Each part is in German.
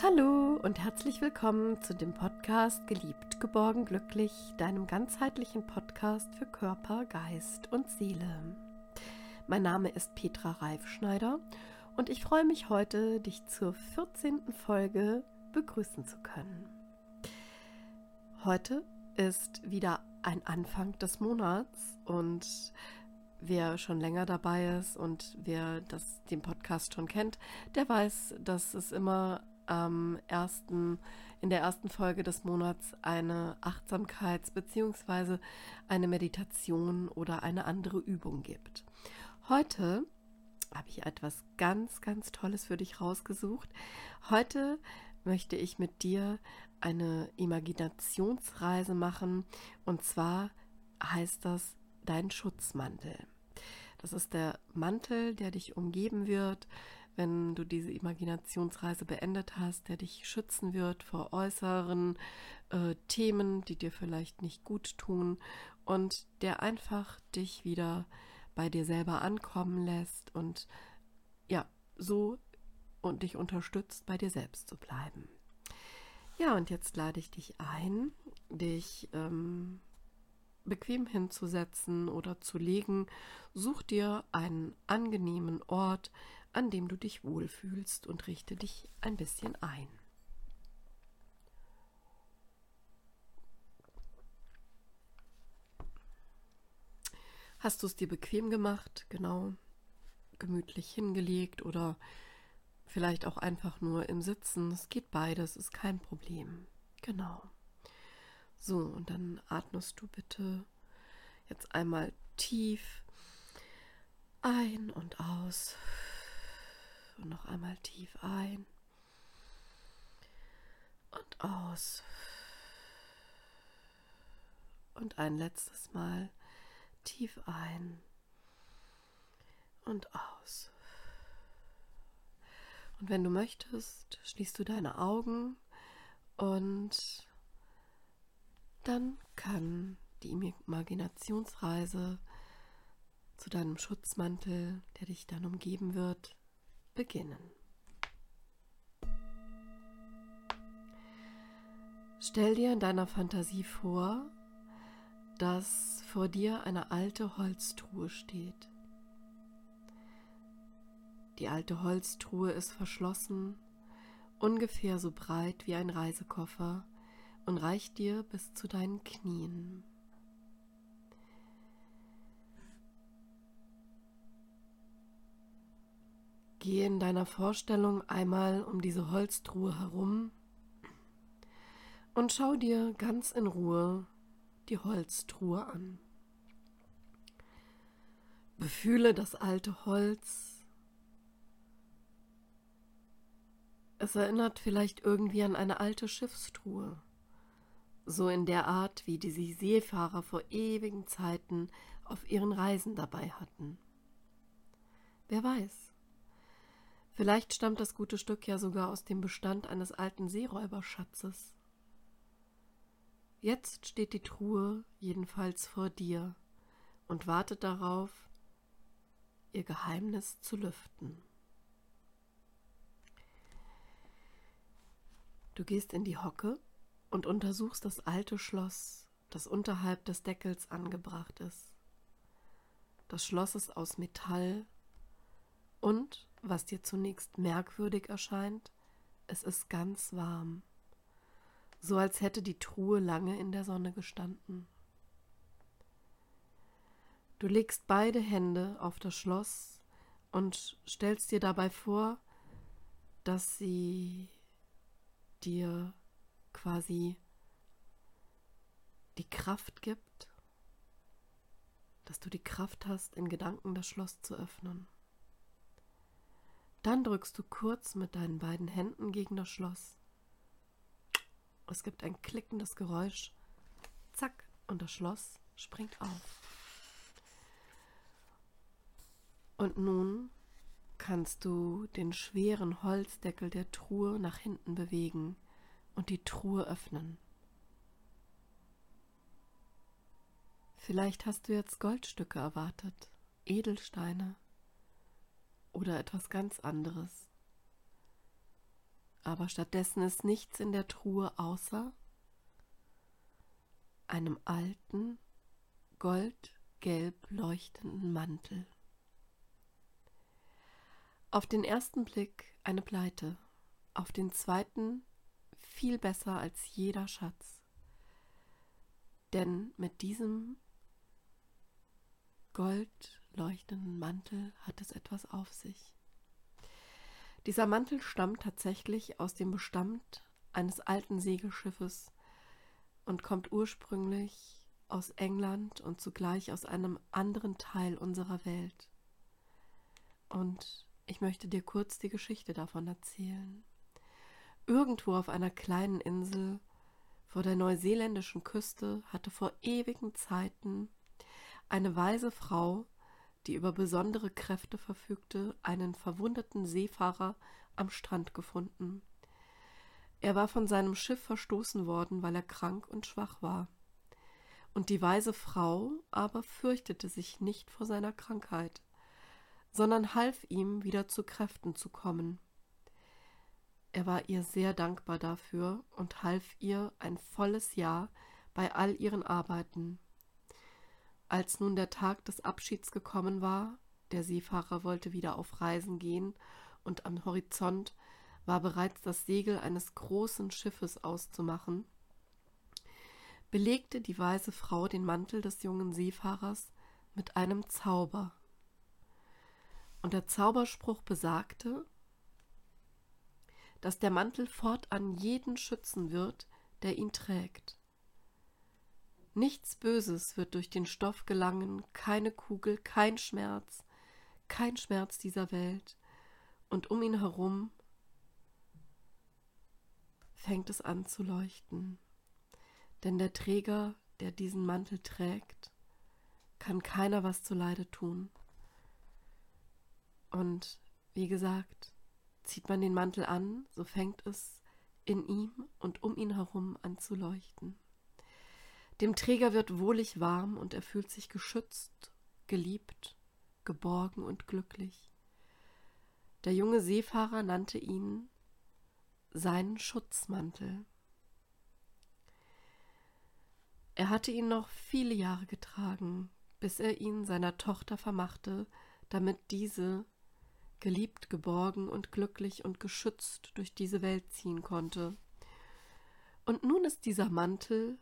Hallo und herzlich willkommen zu dem Podcast Geliebt, geborgen, glücklich, deinem ganzheitlichen Podcast für Körper, Geist und Seele. Mein Name ist Petra Reifschneider und ich freue mich heute, dich zur 14. Folge begrüßen zu können. Heute ist wieder ein Anfang des Monats und wer schon länger dabei ist und wer das, den Podcast schon kennt, der weiß, dass es immer am ersten, in der ersten Folge des Monats eine Achtsamkeits- bzw. eine Meditation oder eine andere Übung gibt. Heute habe ich etwas ganz, ganz Tolles für dich rausgesucht. Heute möchte ich mit dir eine Imaginationsreise machen und zwar heißt das dein Schutzmantel. Das ist der Mantel, der dich umgeben wird, wenn du diese Imaginationsreise beendet hast, der dich schützen wird vor äußeren äh, Themen, die dir vielleicht nicht gut tun und der einfach dich wieder bei dir selber ankommen lässt und ja, so und dich unterstützt, bei dir selbst zu bleiben. Ja, und jetzt lade ich dich ein, dich ähm, bequem hinzusetzen oder zu legen. Such dir einen angenehmen Ort, an dem du dich wohlfühlst und richte dich ein bisschen ein. Hast du es dir bequem gemacht, genau, gemütlich hingelegt oder vielleicht auch einfach nur im Sitzen? Es geht beides, ist kein Problem. Genau. So, und dann atmest du bitte jetzt einmal tief ein und aus. Und noch einmal tief ein und aus. Und ein letztes Mal tief ein und aus. Und wenn du möchtest, schließt du deine Augen und dann kann die Imaginationsreise zu deinem Schutzmantel, der dich dann umgeben wird, beginnen. Stell dir in deiner Fantasie vor, dass vor dir eine alte Holztruhe steht. Die alte Holztruhe ist verschlossen, ungefähr so breit wie ein Reisekoffer und reicht dir bis zu deinen Knien. Gehe in deiner Vorstellung einmal um diese Holztruhe herum und schau dir ganz in Ruhe die Holztruhe an. Befühle das alte Holz. Es erinnert vielleicht irgendwie an eine alte Schiffstruhe, so in der Art, wie die Seefahrer vor ewigen Zeiten auf ihren Reisen dabei hatten. Wer weiß, Vielleicht stammt das gute Stück ja sogar aus dem Bestand eines alten Seeräuberschatzes. Jetzt steht die Truhe jedenfalls vor dir und wartet darauf, ihr Geheimnis zu lüften. Du gehst in die Hocke und untersuchst das alte Schloss, das unterhalb des Deckels angebracht ist. Das Schloss ist aus Metall und was dir zunächst merkwürdig erscheint, es ist ganz warm, so als hätte die Truhe lange in der Sonne gestanden. Du legst beide Hände auf das Schloss und stellst dir dabei vor, dass sie dir quasi die Kraft gibt, dass du die Kraft hast, in Gedanken das Schloss zu öffnen. Dann drückst du kurz mit deinen beiden Händen gegen das Schloss. Es gibt ein klickendes Geräusch. Zack, und das Schloss springt auf. Und nun kannst du den schweren Holzdeckel der Truhe nach hinten bewegen und die Truhe öffnen. Vielleicht hast du jetzt Goldstücke erwartet, Edelsteine oder etwas ganz anderes. aber stattdessen ist nichts in der Truhe außer einem alten, goldgelb leuchtenden Mantel. Auf den ersten Blick eine Pleite, auf den zweiten viel besser als jeder Schatz. Denn mit diesem goldleuchtenden Mantel hat es etwas auf sich. Dieser Mantel stammt tatsächlich aus dem Bestand eines alten Segelschiffes und kommt ursprünglich aus England und zugleich aus einem anderen Teil unserer Welt. Und ich möchte dir kurz die Geschichte davon erzählen. Irgendwo auf einer kleinen Insel vor der neuseeländischen Küste hatte vor ewigen Zeiten eine weise Frau die über besondere Kräfte verfügte, einen verwundeten Seefahrer am Strand gefunden. Er war von seinem Schiff verstoßen worden, weil er krank und schwach war. Und die weise Frau aber fürchtete sich nicht vor seiner Krankheit, sondern half ihm wieder zu Kräften zu kommen. Er war ihr sehr dankbar dafür und half ihr ein volles Jahr bei all ihren Arbeiten. Als nun der Tag des Abschieds gekommen war, der Seefahrer wollte wieder auf Reisen gehen, und am Horizont war bereits das Segel eines großen Schiffes auszumachen, belegte die weise Frau den Mantel des jungen Seefahrers mit einem Zauber. Und der Zauberspruch besagte, dass der Mantel fortan jeden schützen wird, der ihn trägt. Nichts Böses wird durch den Stoff gelangen, keine Kugel, kein Schmerz, kein Schmerz dieser Welt. Und um ihn herum fängt es an zu leuchten. Denn der Träger, der diesen Mantel trägt, kann keiner was zuleide tun. Und wie gesagt, zieht man den Mantel an, so fängt es in ihm und um ihn herum an zu leuchten. Dem Träger wird wohlig warm und er fühlt sich geschützt, geliebt, geborgen und glücklich. Der junge Seefahrer nannte ihn seinen Schutzmantel. Er hatte ihn noch viele Jahre getragen, bis er ihn seiner Tochter vermachte, damit diese geliebt, geborgen und glücklich und geschützt durch diese Welt ziehen konnte. Und nun ist dieser Mantel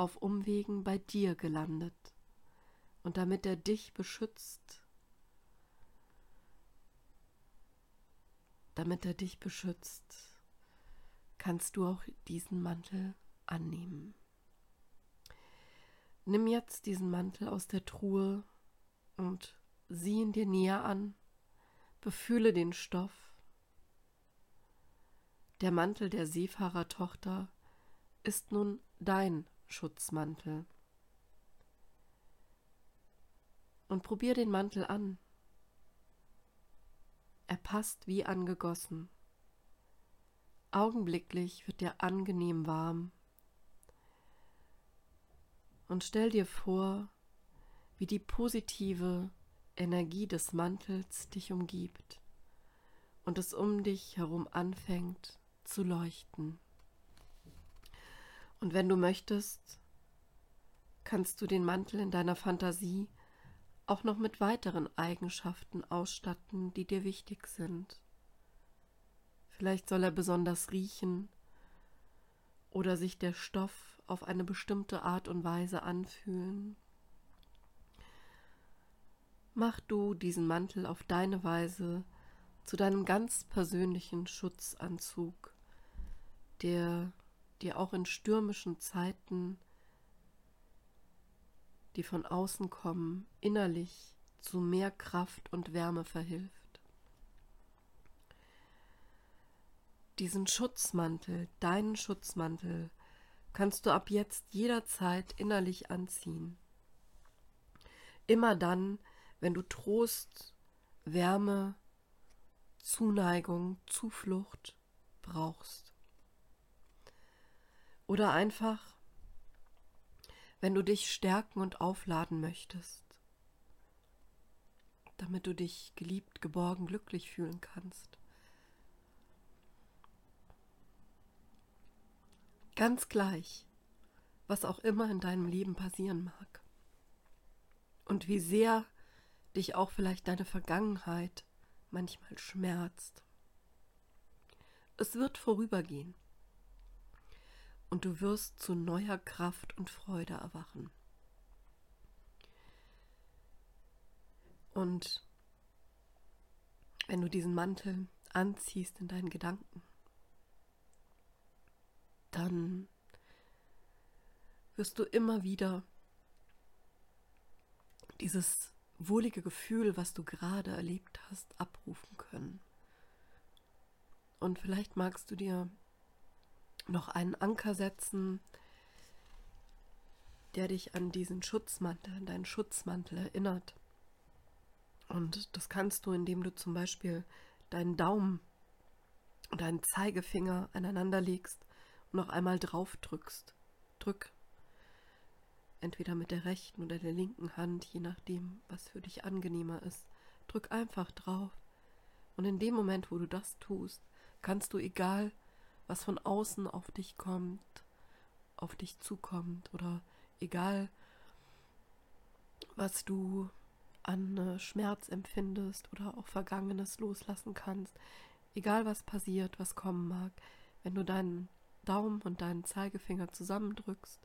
auf Umwegen bei dir gelandet. Und damit er dich beschützt, damit er dich beschützt, kannst du auch diesen Mantel annehmen. Nimm jetzt diesen Mantel aus der Truhe und sieh ihn dir näher an, befühle den Stoff. Der Mantel der Seefahrertochter ist nun dein Schutzmantel. Und probier den Mantel an. Er passt wie angegossen. Augenblicklich wird dir angenehm warm. Und stell dir vor, wie die positive Energie des Mantels dich umgibt und es um dich herum anfängt zu leuchten. Und wenn du möchtest, kannst du den Mantel in deiner Fantasie auch noch mit weiteren Eigenschaften ausstatten, die dir wichtig sind. Vielleicht soll er besonders riechen oder sich der Stoff auf eine bestimmte Art und Weise anfühlen. Mach du diesen Mantel auf deine Weise zu deinem ganz persönlichen Schutzanzug, der dir auch in stürmischen Zeiten, die von außen kommen, innerlich zu mehr Kraft und Wärme verhilft. Diesen Schutzmantel, deinen Schutzmantel, kannst du ab jetzt jederzeit innerlich anziehen. Immer dann, wenn du Trost, Wärme, Zuneigung, Zuflucht brauchst. Oder einfach, wenn du dich stärken und aufladen möchtest, damit du dich geliebt, geborgen, glücklich fühlen kannst. Ganz gleich, was auch immer in deinem Leben passieren mag. Und wie sehr dich auch vielleicht deine Vergangenheit manchmal schmerzt. Es wird vorübergehen. Und du wirst zu neuer Kraft und Freude erwachen. Und wenn du diesen Mantel anziehst in deinen Gedanken, dann wirst du immer wieder dieses wohlige Gefühl, was du gerade erlebt hast, abrufen können. Und vielleicht magst du dir noch einen Anker setzen, der dich an diesen Schutzmantel, an deinen Schutzmantel erinnert. Und das kannst du, indem du zum Beispiel deinen Daumen und deinen Zeigefinger aneinander legst und noch einmal drauf drückst. Drück. Entweder mit der rechten oder der linken Hand, je nachdem, was für dich angenehmer ist. Drück einfach drauf. Und in dem Moment, wo du das tust, kannst du, egal was von außen auf dich kommt, auf dich zukommt oder egal was du an äh, Schmerz empfindest oder auch Vergangenes loslassen kannst, egal was passiert, was kommen mag, wenn du deinen Daumen und deinen Zeigefinger zusammendrückst,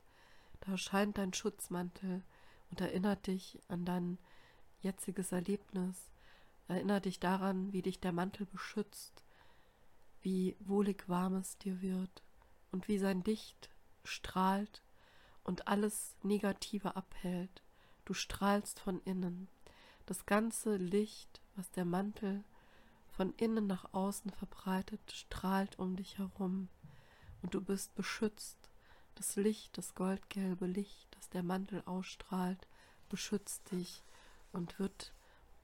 da erscheint dein Schutzmantel und erinnert dich an dein jetziges Erlebnis, erinnert dich daran, wie dich der Mantel beschützt, wie wohlig warm es dir wird und wie sein Licht strahlt und alles Negative abhält. Du strahlst von innen. Das ganze Licht, was der Mantel von innen nach außen verbreitet, strahlt um dich herum und du bist beschützt. Das Licht, das goldgelbe Licht, das der Mantel ausstrahlt, beschützt dich und wird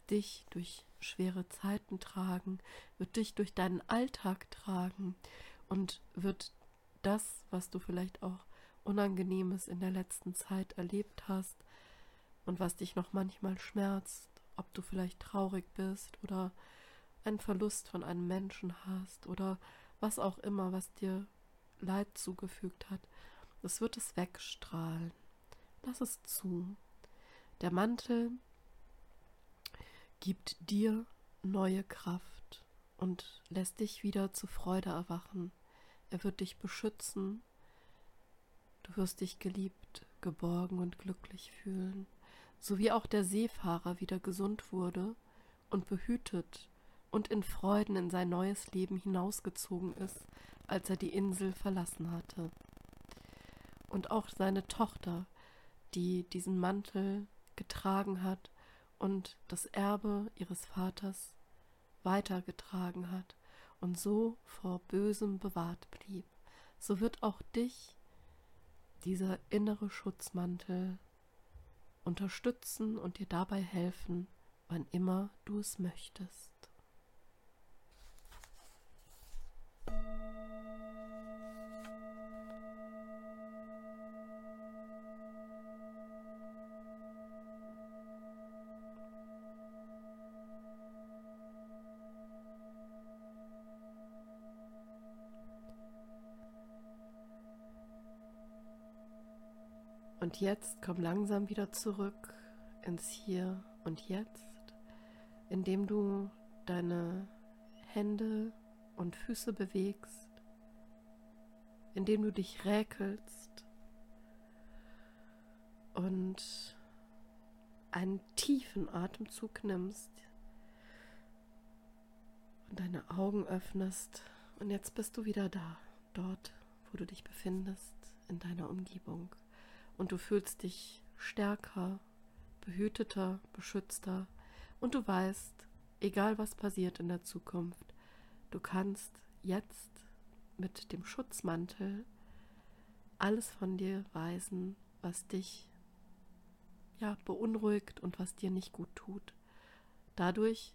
dich durch schwere Zeiten tragen, wird dich durch deinen Alltag tragen und wird das, was du vielleicht auch Unangenehmes in der letzten Zeit erlebt hast und was dich noch manchmal schmerzt, ob du vielleicht traurig bist oder einen Verlust von einem Menschen hast oder was auch immer, was dir Leid zugefügt hat, das wird es wegstrahlen. Lass es zu. Der Mantel gibt dir neue Kraft und lässt dich wieder zu Freude erwachen. Er wird dich beschützen. Du wirst dich geliebt, geborgen und glücklich fühlen, so wie auch der Seefahrer wieder gesund wurde und behütet und in Freuden in sein neues Leben hinausgezogen ist, als er die Insel verlassen hatte. Und auch seine Tochter, die diesen Mantel getragen hat und das Erbe ihres Vaters weitergetragen hat und so vor Bösem bewahrt blieb, so wird auch dich dieser innere Schutzmantel unterstützen und dir dabei helfen, wann immer du es möchtest. Und jetzt komm langsam wieder zurück ins Hier und Jetzt, indem du deine Hände und Füße bewegst, indem du dich räkelst und einen tiefen Atemzug nimmst und deine Augen öffnest. Und jetzt bist du wieder da, dort, wo du dich befindest, in deiner Umgebung und du fühlst dich stärker, behüteter, beschützter und du weißt, egal was passiert in der Zukunft, du kannst jetzt mit dem Schutzmantel alles von dir weisen, was dich ja beunruhigt und was dir nicht gut tut. Dadurch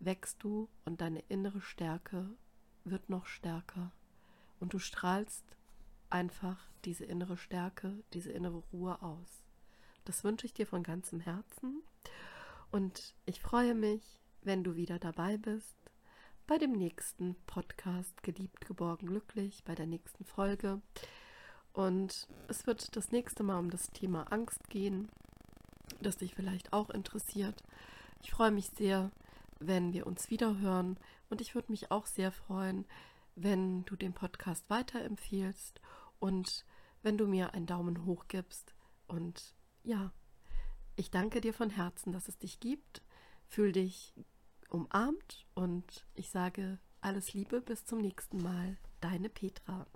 wächst du und deine innere Stärke wird noch stärker und du strahlst einfach diese innere Stärke, diese innere Ruhe aus. Das wünsche ich dir von ganzem Herzen und ich freue mich, wenn du wieder dabei bist bei dem nächsten Podcast Geliebt, geborgen, glücklich, bei der nächsten Folge. Und es wird das nächste Mal um das Thema Angst gehen, das dich vielleicht auch interessiert. Ich freue mich sehr, wenn wir uns wieder hören und ich würde mich auch sehr freuen, wenn du den Podcast weiterempfiehlst und wenn du mir einen Daumen hoch gibst. Und ja, ich danke dir von Herzen, dass es dich gibt. Fühl dich umarmt und ich sage alles Liebe bis zum nächsten Mal. Deine Petra.